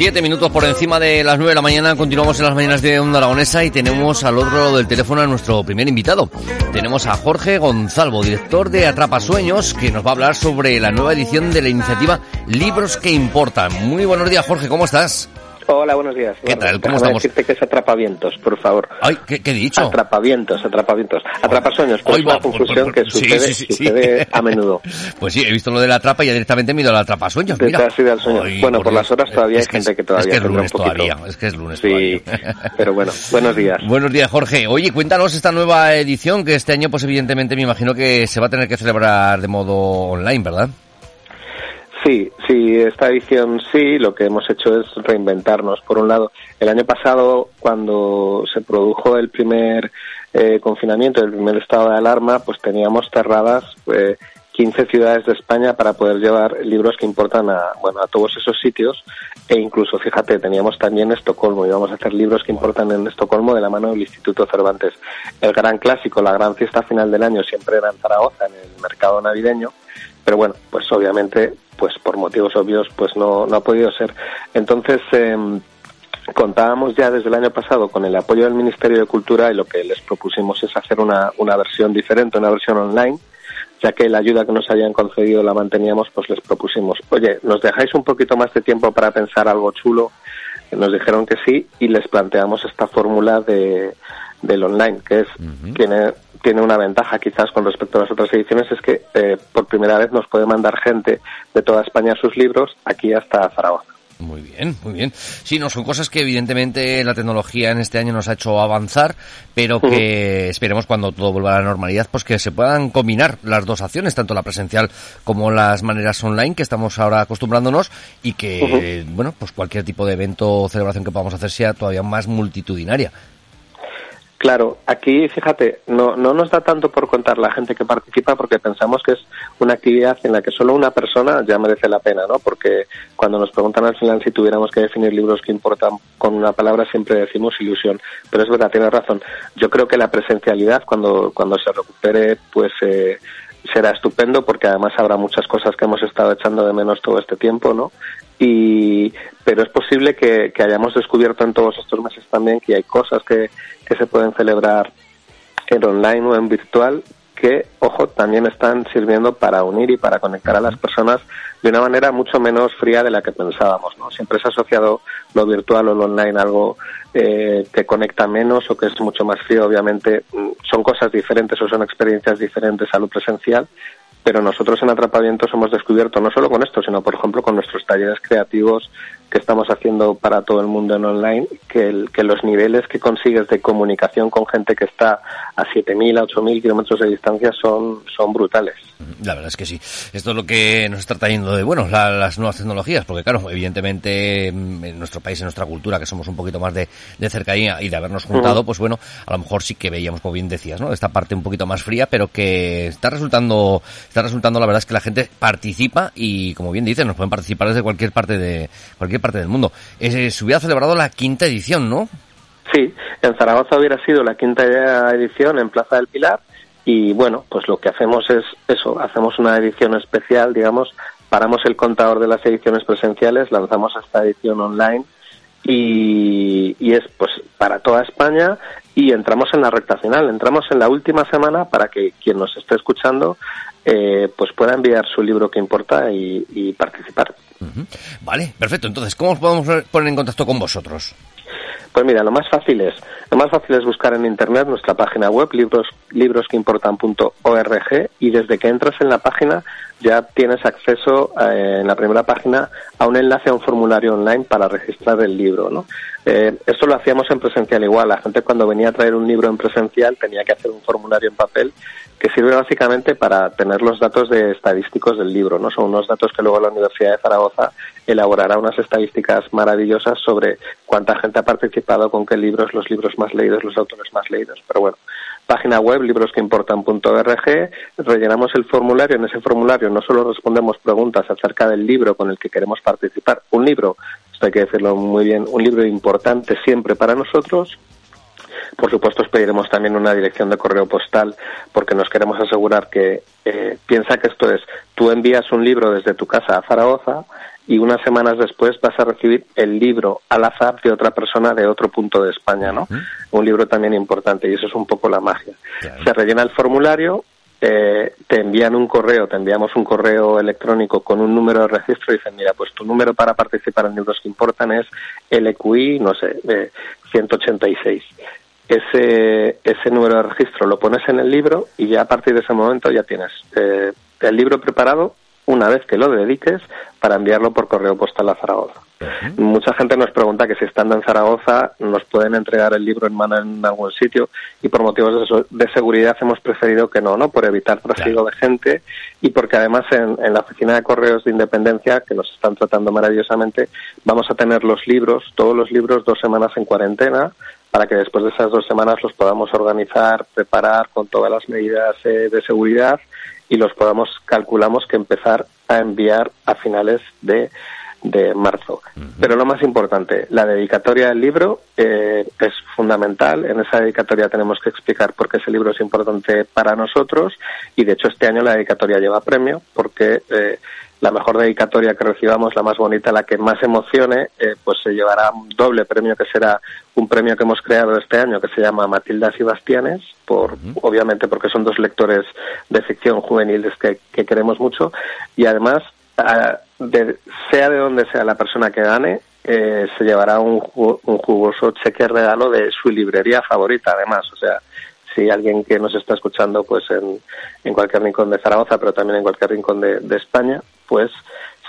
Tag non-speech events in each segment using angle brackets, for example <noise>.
Siete minutos por encima de las nueve de la mañana, continuamos en las mañanas de Onda Aragonesa y tenemos al otro lado del teléfono a nuestro primer invitado. Tenemos a Jorge Gonzalvo, director de Atrapasueños, que nos va a hablar sobre la nueva edición de la iniciativa Libros que Importan. Muy buenos días, Jorge, ¿cómo estás? Hola, buenos días. ¿Qué tal? ¿Cómo estamos? decirte que es atrapavientos, por favor. Ay, ¿qué, he dicho? Atrapavientos, atrapavientos. Atrapasueños, pues es una confusión que sucede, a menudo. <laughs> Pues sí, he visto lo de la atrapa y ya directamente me he ido al atrapasueños, mira. bueno, por, las horas todavía hay gente que, todavía es que es lunes todavía, es que es lunes sí, pero bueno, buenos días. <laughs> Buenos días, Jorge. Oye, cuéntanos esta nueva edición que este año, pues evidentemente me imagino que se va a tener que celebrar de modo online, ¿verdad? Sí, sí, esta edición sí, lo que hemos hecho es reinventarnos. Por un lado, el año pasado, cuando se produjo el primer eh, confinamiento, el primer estado de alarma, pues teníamos cerradas eh, 15 ciudades de España para poder llevar libros que importan a, bueno, a todos esos sitios e incluso, fíjate, teníamos también Estocolmo, íbamos a hacer libros que importan en Estocolmo de la mano del Instituto Cervantes. El gran clásico, la gran fiesta final del año siempre era en Zaragoza, en el mercado navideño, pero bueno, pues obviamente pues por motivos obvios pues no, no ha podido ser. Entonces, em, contábamos ya desde el año pasado con el apoyo del Ministerio de Cultura y lo que les propusimos es hacer una, una versión diferente, una versión online, ya que la ayuda que nos habían concedido la manteníamos, pues les propusimos, oye, ¿nos dejáis un poquito más de tiempo para pensar algo chulo? Nos dijeron que sí y les planteamos esta fórmula de, del online, que es, tiene, tiene una ventaja quizás con respecto a las otras ediciones, es que eh, por primera vez nos puede mandar gente de toda España sus libros aquí hasta Zaragoza. Muy bien, muy bien. Sí, no son cosas que evidentemente la tecnología en este año nos ha hecho avanzar, pero que esperemos cuando todo vuelva a la normalidad, pues que se puedan combinar las dos acciones, tanto la presencial como las maneras online que estamos ahora acostumbrándonos y que, bueno, pues cualquier tipo de evento o celebración que podamos hacer sea todavía más multitudinaria. Claro, aquí fíjate, no, no nos da tanto por contar la gente que participa porque pensamos que es una actividad en la que solo una persona ya merece la pena, ¿no? Porque cuando nos preguntan al final si tuviéramos que definir libros que importan con una palabra siempre decimos ilusión. Pero es verdad, tienes razón. Yo creo que la presencialidad cuando, cuando se recupere, pues eh, será estupendo porque además habrá muchas cosas que hemos estado echando de menos todo este tiempo, ¿no? Y, pero es posible que, hayamos descubierto en todos estos meses también que hay cosas que, que se pueden celebrar en online o en virtual que, ojo, también están sirviendo para unir y para conectar a las personas de una manera mucho menos fría de la que pensábamos. ¿no? Siempre se ha asociado lo virtual o lo online a algo eh, que conecta menos o que es mucho más frío. Obviamente mm, son cosas diferentes o son experiencias diferentes a lo presencial, pero nosotros en Atrapamientos hemos descubierto, no solo con esto, sino por ejemplo con nuestros talleres creativos que estamos haciendo para todo el mundo en online, que, que los niveles que consigues de comunicación con gente que está a 7.000, a 8.000 kilómetros de distancia son, son brutales. La verdad es que sí. Esto es lo que nos está trayendo de bueno las nuevas tecnologías, porque claro, evidentemente mm, en nuestro país, en nuestra cultura, que somos un poquito más de, de cercanía y de habernos juntado, pues bueno, a lo mejor sí que veíamos, como bien decías, ¿no? Esta parte un poquito más fría, pero que está resultando, está resultando la verdad es que la gente participa y como bien dices, nos pueden participar desde cualquier parte de cualquier parte del mundo. Eh, se hubiera celebrado la quinta edición, ¿no? Sí, en Zaragoza hubiera sido la quinta edición en Plaza del Pilar y bueno, pues lo que hacemos es eso, hacemos una edición especial, digamos, paramos el contador de las ediciones presenciales, lanzamos esta edición online y, es pues para toda España y entramos en la recta final, entramos en la última semana para que quien nos esté escuchando eh, pues pueda enviar su libro que importa y, participar. Vale, perfecto. Entonces, ¿cómo podemos poner en contacto con vosotros? Pues mira, lo más fácil es, lo más fácil es buscar en internet nuestra página web, libros, librosqueimportan.org, y desde que entras en la página ya tienes acceso eh, en la primera página a un enlace a un formulario online para registrar el libro. ¿no? Eh, esto lo hacíamos en presencial igual. La gente cuando venía a traer un libro en presencial tenía que hacer un formulario en papel que sirve básicamente para tener los datos de estadísticos del libro. ¿no? Son unos datos que luego la Universidad de Zaragoza elaborará unas estadísticas maravillosas sobre cuánta gente ha participado, con qué libros, los libros más leídos, los autores más leídos. Pero bueno, página web librosqueimportan.org, rellenamos el formulario. En ese formulario no solo respondemos preguntas acerca del libro con el que queremos participar, un libro, esto hay que decirlo muy bien, un libro importante siempre para nosotros, por supuesto, os pediremos también una dirección de correo postal porque nos queremos asegurar que eh, piensa que esto es, tú envías un libro desde tu casa a Zaragoza y unas semanas después vas a recibir el libro al azar de otra persona de otro punto de España, ¿no? Un libro también importante y eso es un poco la magia. Se rellena el formulario, eh, te envían un correo, te enviamos un correo electrónico con un número de registro y dicen, mira, pues tu número para participar en libros que importan es LQI, no sé, eh, 186. Ese, ese número de registro lo pones en el libro y ya a partir de ese momento ya tienes eh, el libro preparado una vez que lo dediques para enviarlo por correo postal a Zaragoza. Mucha gente nos pregunta que si estando en Zaragoza nos pueden entregar el libro en mano en algún sitio y por motivos de, seguridad hemos preferido que no, ¿no? Por evitar trasiego de gente y porque además en, la oficina de correos de Independencia, que nos están tratando maravillosamente, vamos a tener los libros, todos los libros, dos semanas en cuarentena para que después de esas dos semanas los podamos organizar, preparar con todas las medidas eh, de seguridad y los podamos, calculamos que empezar a enviar a finales de, de marzo. Pero lo más importante, la dedicatoria del libro eh, es fundamental. En esa dedicatoria tenemos que explicar por qué ese libro es importante para nosotros y de hecho este año la dedicatoria lleva premio porque eh, la mejor dedicatoria que recibamos, la más bonita, la que más emocione, eh, pues se llevará un doble premio que será un premio que hemos creado este año que se llama Matilda Sebastianes, por, obviamente porque son dos lectores de ficción juveniles que, queremos mucho. Y además, sea de donde sea la persona que gane, eh, se llevará un, un jugoso cheque regalo de su librería favorita, además, o sea, si alguien que nos está escuchando pues en, en cualquier rincón de Zaragoza, pero también en cualquier rincón de, España, pues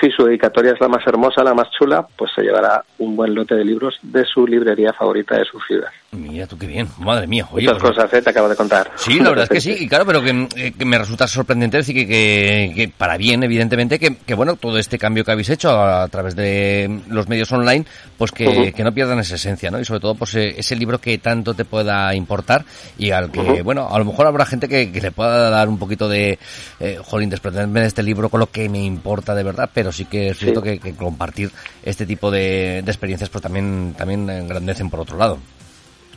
si su dedicatoria es la más hermosa, la más chula, pues se llevará un buen lote de libros de su librería favorita de su ciudad. Mira tú qué bien, madre mía. Oye, Muchas pues cosas, ¿eh? te acabo de contar. Sí, la verdad es que <laughs> sí, y claro, pero que, eh, me resulta sorprendente decir que, que, para bien, evidentemente, que, que, bueno, todo este cambio que habéis hecho a, través de los medios online, pues que, que no pierdan esa esencia, ¿no? Y sobre todo, pues eh, ese libro que tanto te pueda importar y al que, bueno, a lo mejor habrá gente que, le pueda dar un poquito de, eh, jolín, desprenderme de este libro con lo que me importa de verdad, pero sí que es cierto que, compartir este tipo de, de experiencias, pues también, también engrandecen por otro lado.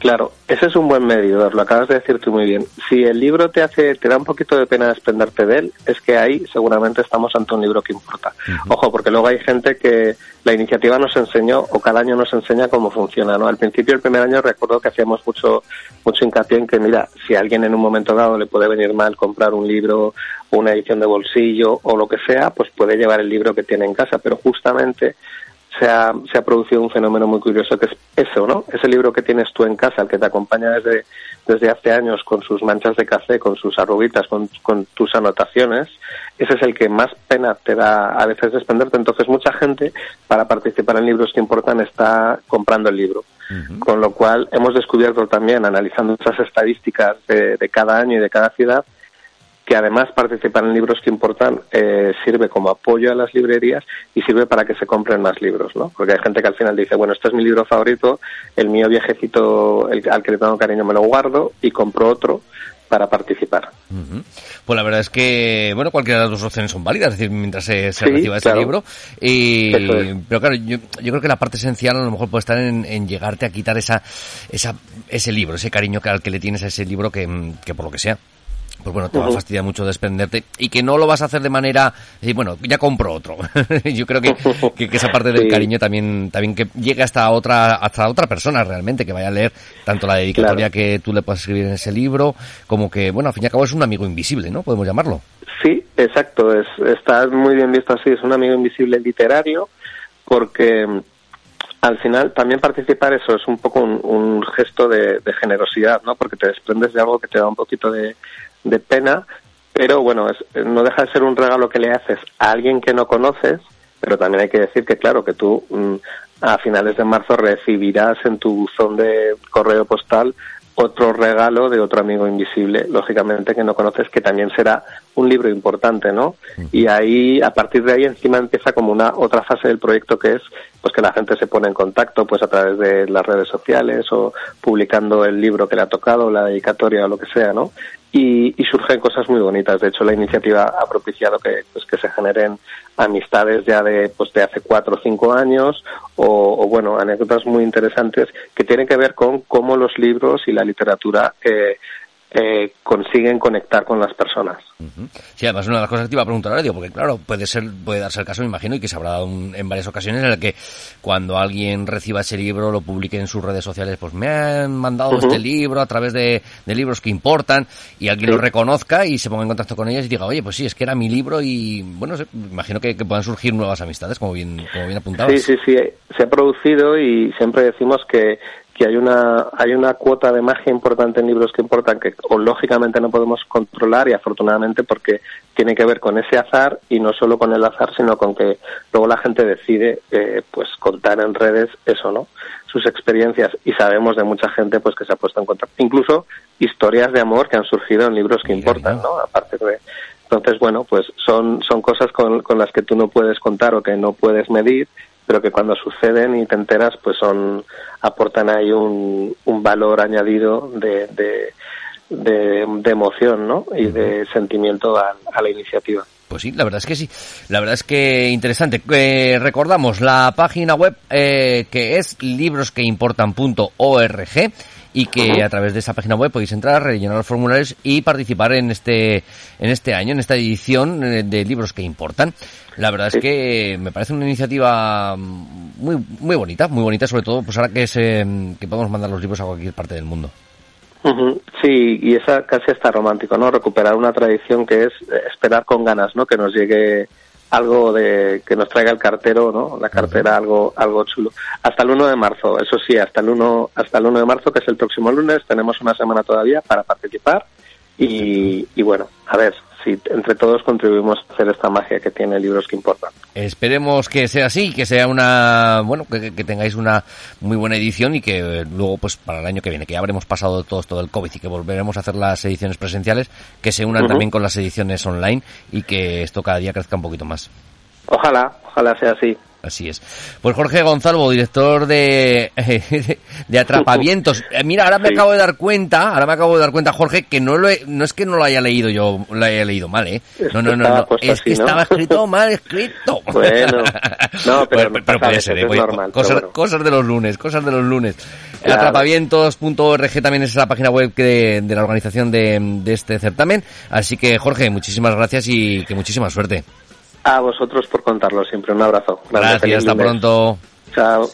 Claro, ese es un buen medidor, lo acabas de decir tú muy bien. Si el libro te hace, te da un poquito de pena desprenderte de él, es que ahí seguramente estamos ante un libro que importa. Ojo, porque luego hay gente que la iniciativa nos enseñó o cada año nos enseña cómo funciona, ¿no? Al principio el primer año recuerdo que hacíamos mucho mucho hincapié en que mira, si a alguien en un momento dado le puede venir mal comprar un libro una edición de bolsillo o lo que sea, pues puede llevar el libro que tiene en casa, pero justamente se ha, se ha producido un fenómeno muy curioso que es eso, ¿no? Ese libro que tienes tú en casa, el que te acompaña desde, desde hace años con sus manchas de café, con sus arruguitas, con, con tus anotaciones, ese es el que más pena te da a veces desprenderte. Entonces mucha gente, para participar en libros que importan, está comprando el libro. Con lo cual hemos descubierto también, analizando esas estadísticas de, de cada año y de cada ciudad, que además participar en libros que importan eh, sirve como apoyo a las librerías y sirve para que se compren más libros, ¿no? Porque hay gente que al final dice, bueno, este es mi libro favorito, el mío viejecito, el, al que le tengo cariño me lo guardo y compro otro para participar. Pues la verdad es que, bueno, cualquiera de las dos opciones son válidas, es decir, mientras se, reciba ese libro. Y, Pero claro, yo, yo, creo que la parte esencial a lo mejor puede estar en, en llegarte a quitar esa, esa, ese libro, ese cariño que, al que le tienes a ese libro que, que por lo que sea, pues bueno, te va a fastidiar mucho desprenderte y que no lo vas a hacer de manera, y bueno, ya compro otro. <laughs> Yo creo <laughs> que, que, esa parte del cariño también, también que llegue hasta otra, hasta otra persona realmente, que vaya a leer tanto la dedicatoria que tú le puedas escribir en ese libro, como que, bueno, al fin y al cabo es un amigo invisible, ¿no? Podemos llamarlo. Sí, exacto, es, está muy bien visto así, es un amigo invisible literario, porque mm, al final también participar eso es un poco un, gesto de, de, generosidad, ¿no? Porque te desprendes de algo que te da un poquito de, de pena, pero bueno, es, no deja de ser un regalo que le haces a alguien que no conoces, pero también hay que decir que claro, que tú mm, a finales de marzo recibirás en tu buzón de correo postal otro regalo de otro amigo invisible, lógicamente que no conoces, que también será un libro importante, ¿no? Y ahí, a partir de ahí, encima empieza como una otra fase del proyecto que es, pues que la gente se pone en contacto, pues a través de las redes sociales o publicando el libro que le ha tocado, la dedicatoria o lo que sea, ¿no? Y, y, surgen cosas muy bonitas. De hecho, la iniciativa ha propiciado que, pues, que se generen amistades ya de, pues, de hace cuatro o cinco años o, o, bueno, anécdotas muy interesantes que tienen que ver con cómo los libros y la literatura eh, eh, consiguen conectar con las personas. Sí, además una de las cosas que te iba a preguntar ahora, porque claro, puede ser, puede darse el caso, me imagino, y que se habrá dado en varias ocasiones en el que cuando alguien reciba ese libro, lo publique en sus redes sociales, pues me han mandado este libro a través de, libros que importan, y alguien lo reconozca y se ponga en contacto con ellas y diga, oye, pues sí, es que era mi libro y bueno, me imagino que, puedan surgir nuevas amistades, como bien, como bien apuntabas. Sí, sí, sí, se ha producido y siempre decimos que que hay una hay una cuota de magia importante en libros que importan que o, lógicamente no podemos controlar y afortunadamente porque tiene que ver con ese azar y no solo con el azar sino con que luego la gente decide eh, pues contar en redes eso no sus experiencias y sabemos de mucha gente pues que se ha puesto en contacto. Incluso historias de amor que han surgido en libros que importan no aparte de entonces bueno pues son son cosas con, con las que tú no puedes contar o que no puedes medir pero que cuando suceden y te enteras, pues son aportan ahí un, un valor añadido de, de, de, emoción ¿no? y de sentimiento a, la iniciativa. Pues sí, la verdad es que sí. La verdad es que interesante. Eh, recordamos la página web eh, que es librosqueimportan.org y que a través de esa página web podéis entrar, rellenar los formularios y participar en este en este año, en esta edición eh, de libros que importan. La verdad es que me parece una iniciativa muy muy bonita, muy bonita, sobre todo pues ahora que se, que podemos mandar los libros a cualquier parte del mundo. Sí, y esa casi está romántico, ¿no? Recuperar una tradición que es esperar con ganas, ¿no? Que nos llegue algo de que nos traiga el cartero, ¿no? La cartera algo algo chulo. Hasta el 1 de marzo, eso sí, hasta el 1 hasta el 1 de marzo, que es el próximo lunes, tenemos una semana todavía para participar y, y bueno, a ver, si entre todos contribuimos a hacer esta magia que tiene libros que importan. Esperemos que sea así, que sea una, bueno, que, tengáis una muy buena edición y que luego, pues para el año que viene, que ya habremos pasado todo esto del COVID y que volveremos a hacer las ediciones presenciales, que se unan también con las ediciones online y que esto cada día crezca un poquito más. Ojalá, ojalá sea así. Así es. Pues Jorge Gonzalo, director de, <laughs> de Atrapavientos. Eh, mira, ahora me acabo de dar cuenta, ahora me acabo de dar cuenta, Jorge, que no lo no es que no lo haya leído yo, lo haya leído mal, ¿eh? No, no, no, no. Es que estaba escrito <laughs> mal escrito. Bueno, no, pero, <laughs> pero, puede ser, ¿eh? cosas, cosas de los lunes, cosas de los lunes. Atrapavientos.org también es la página web de, de la organización de, de este certamen. Así que, Jorge, muchísimas gracias y que muchísima suerte. A vosotros por contarlo siempre. Un abrazo. Gracias, hasta pronto. Chao.